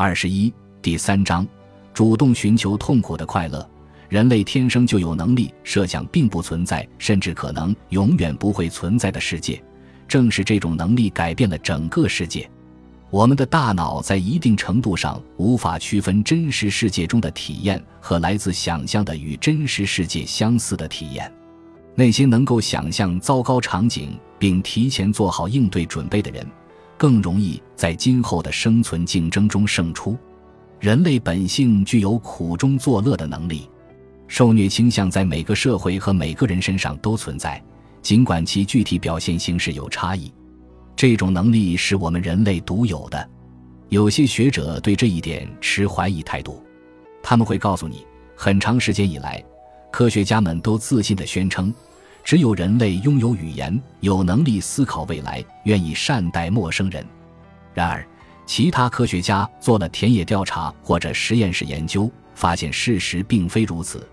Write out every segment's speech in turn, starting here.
二十一第三章，主动寻求痛苦的快乐。人类天生就有能力设想并不存在，甚至可能永远不会存在的世界。正是这种能力改变了整个世界。我们的大脑在一定程度上无法区分真实世界中的体验和来自想象的与真实世界相似的体验。那些能够想象糟糕场景并提前做好应对准备的人，更容易在今后的生存竞争中胜出。人类本性具有苦中作乐的能力，受虐倾向在每个社会和每个人身上都存在，尽管其具体表现形式有差异。这种能力是我们人类独有的，有些学者对这一点持怀疑态度。他们会告诉你，很长时间以来，科学家们都自信地宣称，只有人类拥有语言，有能力思考未来，愿意善待陌生人。然而，其他科学家做了田野调查或者实验室研究，发现事实并非如此。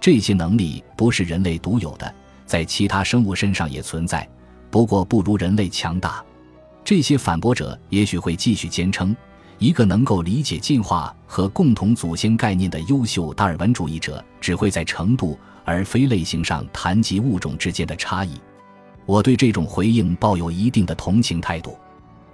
这些能力不是人类独有的，在其他生物身上也存在，不过不如人类强大。这些反驳者也许会继续坚称，一个能够理解进化和共同祖先概念的优秀达尔文主义者只会在程度而非类型上谈及物种之间的差异。我对这种回应抱有一定的同情态度。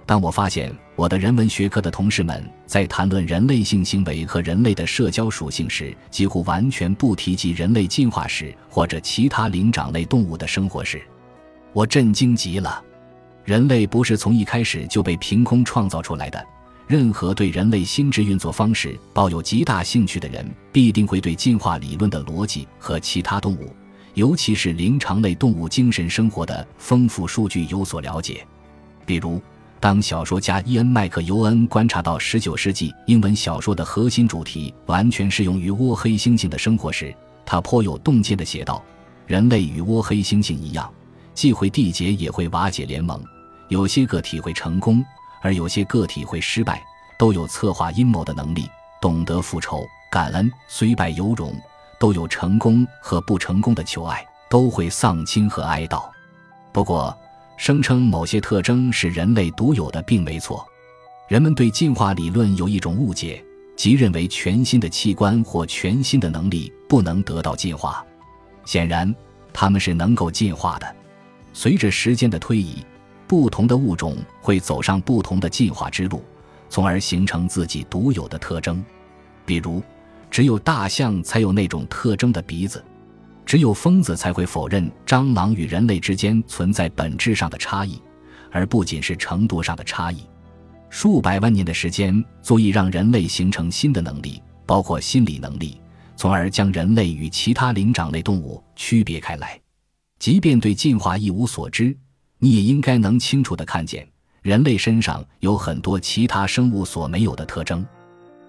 当我发现我的人文学科的同事们在谈论人类性行为和人类的社交属性时，几乎完全不提及人类进化史或者其他灵长类动物的生活时，我震惊极了。人类不是从一开始就被凭空创造出来的。任何对人类心智运作方式抱有极大兴趣的人，必定会对进化理论的逻辑和其他动物，尤其是灵长类动物精神生活的丰富数据有所了解。比如，当小说家伊恩·麦克尤恩观察到19世纪英文小说的核心主题完全适用于倭黑猩猩的生活时，他颇有洞见地写道：“人类与倭黑猩猩一样，既会缔结也会瓦解联盟。”有些个体会成功，而有些个体会失败，都有策划阴谋的能力，懂得复仇、感恩，虽败犹荣，都有成功和不成功的求爱，都会丧亲和哀悼。不过，声称某些特征是人类独有的，并没错。人们对进化理论有一种误解，即认为全新的器官或全新的能力不能得到进化。显然，他们是能够进化的。随着时间的推移。不同的物种会走上不同的进化之路，从而形成自己独有的特征。比如，只有大象才有那种特征的鼻子；只有疯子才会否认蟑螂与人类之间存在本质上的差异，而不仅是程度上的差异。数百万年的时间足以让人类形成新的能力，包括心理能力，从而将人类与其他灵长类动物区别开来。即便对进化一无所知。你也应该能清楚地看见，人类身上有很多其他生物所没有的特征。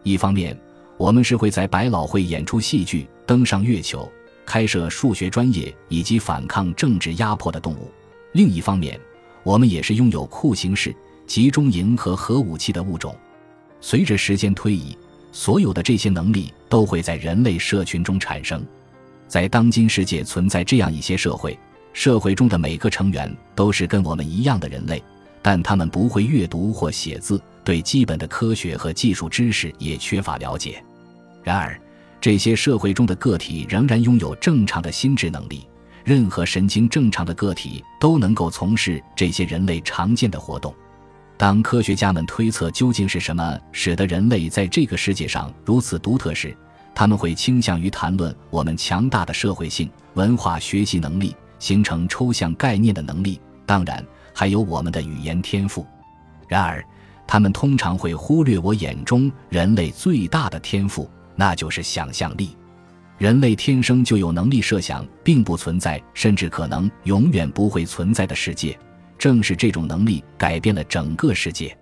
一方面，我们是会在百老汇演出戏剧、登上月球、开设数学专业以及反抗政治压迫的动物；另一方面，我们也是拥有酷刑室、集中营和核武器的物种。随着时间推移，所有的这些能力都会在人类社群中产生。在当今世界，存在这样一些社会。社会中的每个成员都是跟我们一样的人类，但他们不会阅读或写字，对基本的科学和技术知识也缺乏了解。然而，这些社会中的个体仍然拥有正常的心智能力，任何神经正常的个体都能够从事这些人类常见的活动。当科学家们推测究竟是什么使得人类在这个世界上如此独特时，他们会倾向于谈论我们强大的社会性、文化学习能力。形成抽象概念的能力，当然还有我们的语言天赋。然而，他们通常会忽略我眼中人类最大的天赋，那就是想象力。人类天生就有能力设想并不存在，甚至可能永远不会存在的世界。正是这种能力改变了整个世界。